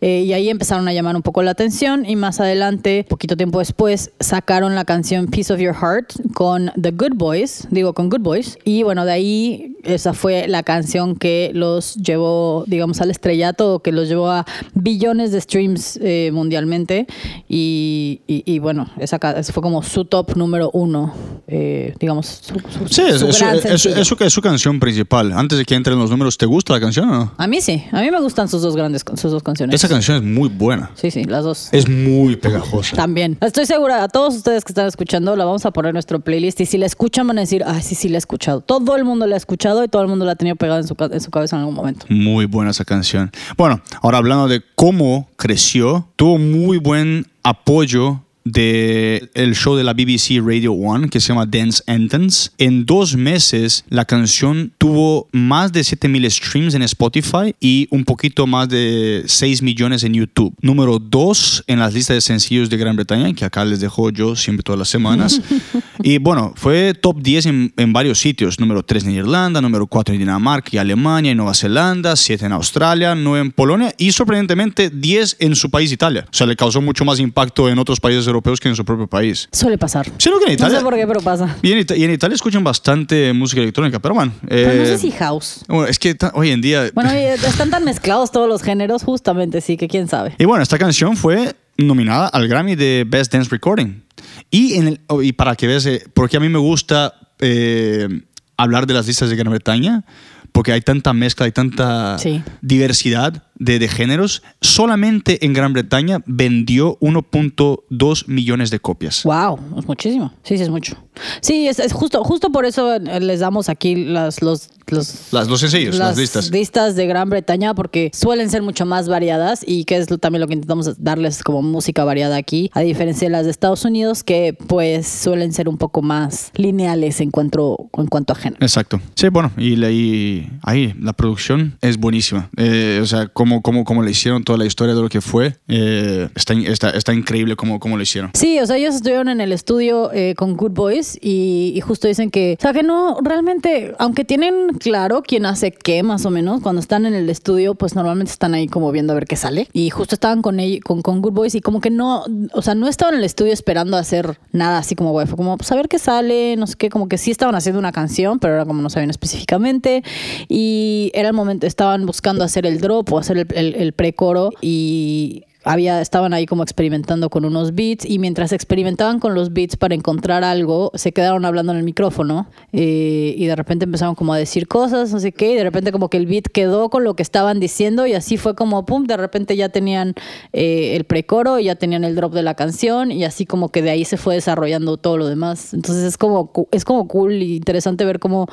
Eh, y ahí empezaron a llamar un poco la atención y más adelante, poquito tiempo después, sacaron la canción Piece of Your Heart con The Good Boys, digo con Good Boys. Y bueno, de ahí esa fue la canción que los llevó, digamos, al estrellato, que los llevó a billones de streams eh, mundialmente. Y, y- y bueno, esa, ese fue como su top número uno, eh, digamos, su, su- Sí, su es- gran es- su, es su canción principal. Antes de que entren los números, ¿te gusta la canción o no? A mí sí, a mí me gustan sus dos grandes, sus dos canciones. Esa canción es muy buena. Sí, sí, las dos. Es muy pegajosa. También. Estoy segura, a todos ustedes que están escuchando, la vamos a poner en nuestro playlist y si la escuchan van a decir, ah, sí, sí, la he escuchado. Todo el mundo la ha escuchado y todo el mundo la ha tenido pegada en su, en su cabeza en algún momento. Muy buena esa canción. Bueno, ahora hablando de cómo creció, tuvo muy buen apoyo de el show de la BBC Radio One que se llama Dance Anthems. En dos meses la canción tuvo más de 7000 streams en Spotify y un poquito más de 6 millones en YouTube. Número 2 en las listas de sencillos de Gran Bretaña, que acá les dejo yo siempre todas las semanas. [LAUGHS] y bueno, fue top 10 en, en varios sitios. Número 3 en Irlanda, número 4 en Dinamarca y Alemania y Nueva Zelanda, 7 en Australia, 9 en Polonia y sorprendentemente 10 en su país Italia. O sea, le causó mucho más impacto en otros países europeos que en su propio país. Suele pasar. Sí, lo que en No Italia. sé por qué, pero pasa. y, en Ita- y en Italia escuchan bastante música electrónica, pero bueno. Pero no eh, sé si house. bueno, es que hoy en día. Bueno, [LAUGHS] están tan mezclados todos los géneros, justamente, sí, que quién sabe. Y bueno, esta canción fue nominada al Grammy de Best Dance Recording. Y, en el, oh, y para que veas, eh, porque a mí me gusta eh, hablar de las listas de Gran Bretaña, porque hay tanta mezcla, hay tanta Sí. diversidad de, de géneros. Solamente en Gran Bretaña vendió 1.2 millones de copias. Wow, es muchísimo. Sí, sí, es mucho. Sí, es, es justo, justo por eso eh, les damos aquí las, los, los, Las, los sencillos, las, listas. listas de Gran Bretaña porque suelen ser mucho más variadas y que es también lo que intentamos darles como música variada aquí, a diferencia de las de Estados Unidos que pues suelen ser un poco más lineales en cuanto, en cuanto a género. Exacto. Sí, bueno, y, la- y ahí la producción es buenísima. Eh, o sea, cómo, cómo, cómo le hicieron toda la historia de lo que fue, eh, está, está, está increíble cómo, cómo lo hicieron. Sí, o sea, ellos estuvieron en el estudio eh, con Good Boys y, y justo dicen que, o sea, que no, realmente, aunque tienen claro quién hace qué más o menos, cuando están en el estudio, pues normalmente están ahí como viendo a ver qué sale. Y justo estaban con, ell- con, con Good Boys y como que no, o sea, no estaban en el estudio esperando hacer nada así como, güey, fue como, pues a ver qué sale, no sé qué, como que sí estaban haciendo una canción, pero era como no sabían específicamente. Y era el momento, estaban buscando hacer el drop o hacer el, el, el precoro y había, estaban ahí como experimentando con unos beats y mientras experimentaban con los beats para encontrar algo, se quedaron hablando en el micrófono eh, y de repente empezaron como a decir cosas, no sé qué, y de repente como que el beat quedó con lo que estaban diciendo y así fue como, pum, de repente ya tenían eh, el precoro, ya tenían el drop de la canción y así como que de ahí se fue desarrollando todo lo demás. Entonces es como, es como cool y interesante ver cómo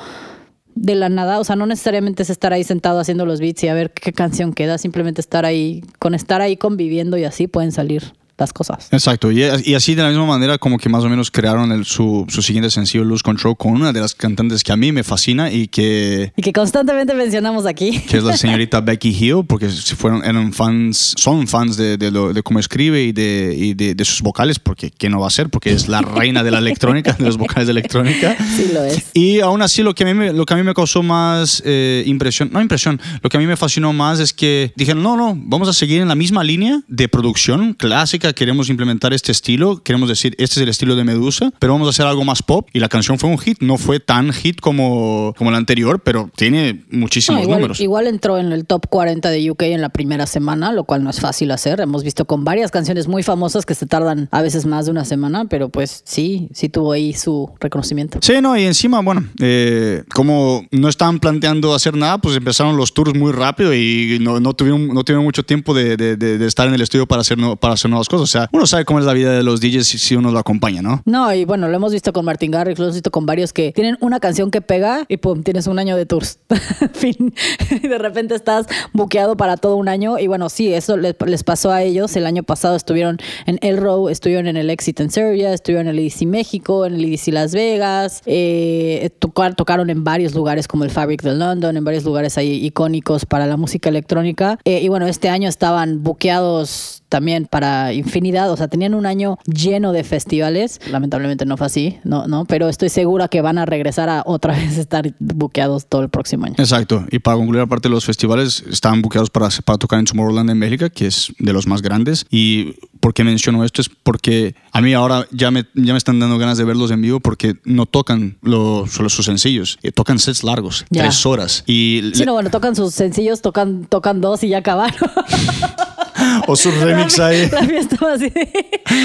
de la nada, o sea, no necesariamente es estar ahí sentado haciendo los beats y a ver qué canción queda, simplemente estar ahí, con estar ahí conviviendo y así pueden salir las cosas. Exacto, y, y así de la misma manera como que más o menos crearon el- su, su siguiente sencillo, Lose Control, con una de las cantantes que a mí me fascina y que, Y que constantemente mencionamos aquí. que es la señorita [LAUGHS] Becky Hill, porque fueron, eran fans, son fans de, de, lo- de cómo escribe y, de, y de, sus vocales, porque ¿qué no va a ser? Porque es la reina de la electrónica, de los vocales de electrónica. [LAUGHS] Sí lo es. Y aún así lo que a mí me, lo que a mí me causó más eh, impresión, no impresión, lo que a mí me fascinó más es que dijeron, no, no, vamos a seguir en la misma línea de producción clásica, queremos implementar este estilo, queremos decir, este es el estilo de Medusa, pero vamos a hacer algo más pop. Y la canción fue un hit, no fue tan hit como, como la anterior, pero tiene No, muchísimos igual, números. igual entró en el top 40 de UK en la primera semana, lo cual no es fácil hacer. Hemos visto con varias canciones muy famosas que se tardan a veces más de una semana, pero pues sí, sí tuvo ahí su reconocimiento. Sí, no, y encima, bueno, eh, como no estaban planteando hacer nada, pues empezaron los tours muy rápido y no, no tuvieron, no tuvieron mucho tiempo de, de- de- de estar en el estudio para hacer, no- para hacer nuevas O sea, uno sabe cómo es la vida de los DJs si, uno lo acompaña, ¿no? No, y bueno, lo hemos visto con Martin Garrix, lo hemos visto con varios que tienen una canción que pega y pum, tienes un año de tours. [LAUGHS] fin. Y de repente estás buqueado para todo un año. Y bueno, sí, eso les, pasó a ellos. El año pasado estuvieron en El Row, estuvieron en el Exit en Serbia, estuvieron en el EDC México, en el EDC Las Vegas, eh, tocar- tocaron en varios lugares como el Fabric de London, en varios lugares ahí icónicos para la música electrónica. Eh, y bueno, este año estaban buqueados también para infinidad, o sea, tenían un año lleno de festivales. Lamentablemente no fue así, no, no, pero estoy segura que van a regresar a otra [LAUGHS] vez estar buqueados todo el próximo año. Exacto. Y para concluir, aparte los festivales estaban buqueados para, para tocar en Tomorrowland en México, que es de los más grandes. Y por qué menciono esto es porque a mí ahora ya me, ya me están dando ganas de verlos en vivo porque no tocan lo- solo sus sencillos, eh, tocan sets largos, Ya. tres horas. Y Sí, le- no, bueno, tocan sus sencillos, tocan, tocan dos y ya acabaron. [LAUGHS] o sus remix ahí. La fiesta va así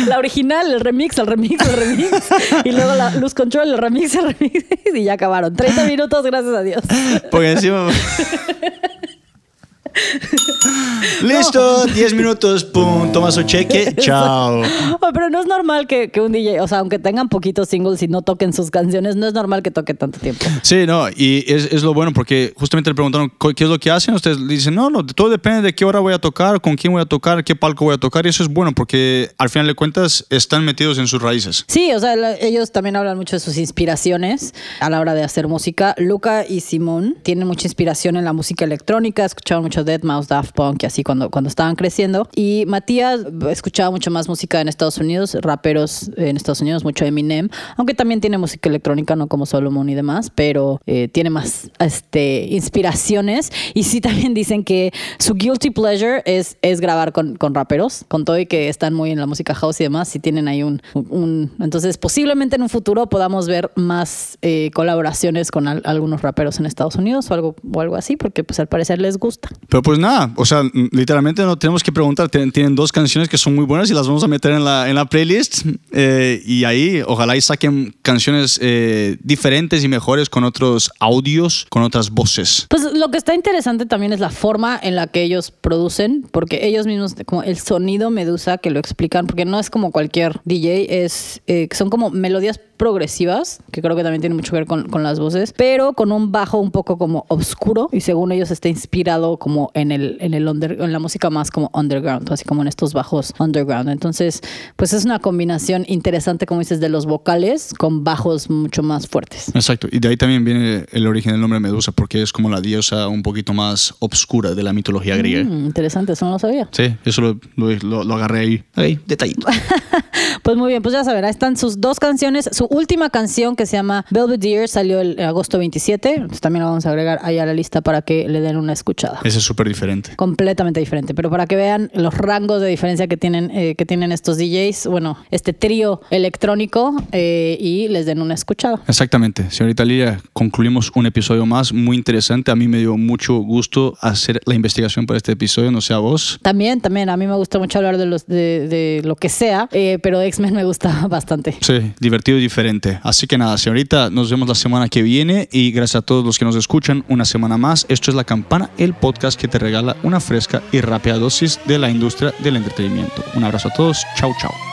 La original, el remix, el remix, el remix. Y luego la Luz Control, el remix, el remix. Y ya acabaron. 30 minutos, gracias a Dios. Porque encima. [LAUGHS] [LAUGHS] Listo, 10 minutos, pum, toma su cheque, [LAUGHS] chao. Oh, pero no es normal que, que, un DJ, o sea, aunque tengan poquitos singles y no toquen sus canciones, no es normal que toque tanto tiempo. Sí, no, y es, es lo bueno porque justamente le preguntaron qué es lo que hacen, ustedes dicen, no, no, todo depende de qué hora voy a tocar, con quién voy a tocar, qué palco voy a tocar, y eso es bueno porque al final de cuentas están metidos en sus raíces. Sí, o sea, ellos también hablan mucho de sus inspiraciones a la hora de hacer música. Luca y Simón tienen mucha inspiración en la música electrónica, escuchaban muchas Deadmau5, Daft Punk y así cuando, cuando estaban creciendo. Y Matías escuchaba mucho más música en Estados Unidos, raperos en Estados Unidos, mucho Eminem, aunque también tiene música electrónica, no como Solomon y demás, pero eh, tiene más este, inspiraciones. Y sí también dicen que su guilty pleasure es, es grabar con, con raperos, con todo y que están muy en la música house y demás, si tienen ahí un... un entonces posiblemente en un futuro podamos ver más eh, colaboraciones con al, algunos raperos en Estados Unidos o algo, o algo así, porque pues al parecer les gusta. Pero pues nada, o sea, mm, literalmente no tenemos que preguntar. Tienen, tienen dos canciones que son muy buenas y las vamos a meter en la, en la playlist. eh, y ahí, ojalá y saquen canciones eh, diferentes y mejores con otros audios, con otras voces. Pues lo que está interesante también es la forma en la que ellos producen, porque ellos mismos, como el sonido Medusa, que lo explican, porque no es como cualquier DJ, es, eh, son como melodías progresivas, que creo que también tiene mucho que ver con, con las voces, pero con un bajo un poco como oscuro y según ellos está inspirado como en el, en el under- en la música más como underground, así como en estos bajos underground. Entonces, pues es una combinación interesante, como dices, de los vocales con bajos mucho más fuertes. Exacto, y de ahí también viene el origen del nombre Medusa, porque es como la diosa un poquito más obscura de la mitología griega. Mm, interesante, eso no lo sabía. Sí, eso lo, lo, lo- lo agarré ahí. Ahí, detallito. [LAUGHS] Pues muy bien, pues ya saben, ahí están sus dos canciones. Su última canción que se llama Belvedere salió el agosto 27. Entonces también la vamos a agregar ahí a la lista para que le den una escuchada. Ese es súper diferente. Completamente diferente, pero para que vean los rangos de diferencia que tienen, eh, que tienen estos DJs, bueno, este trío electrónico eh, y les den una escuchada. Exactamente. Señorita Lilia, concluimos un episodio más muy interesante. A mí me dio mucho gusto hacer la investigación para este episodio, no sé a vos. También, también, a mí me gusta mucho hablar de, los, de, de lo que sea, eh, pero X-Men me gusta [LAUGHS] bastante. Sí, divertido y diferente. Así que nada, señorita, nos vemos la semana que viene y gracias a todos los que nos escuchan una semana más. Esto es La Campana, el podcast que te regala una fresca y rápida dosis de la industria del entretenimiento. Un abrazo a todos. Chau, chau.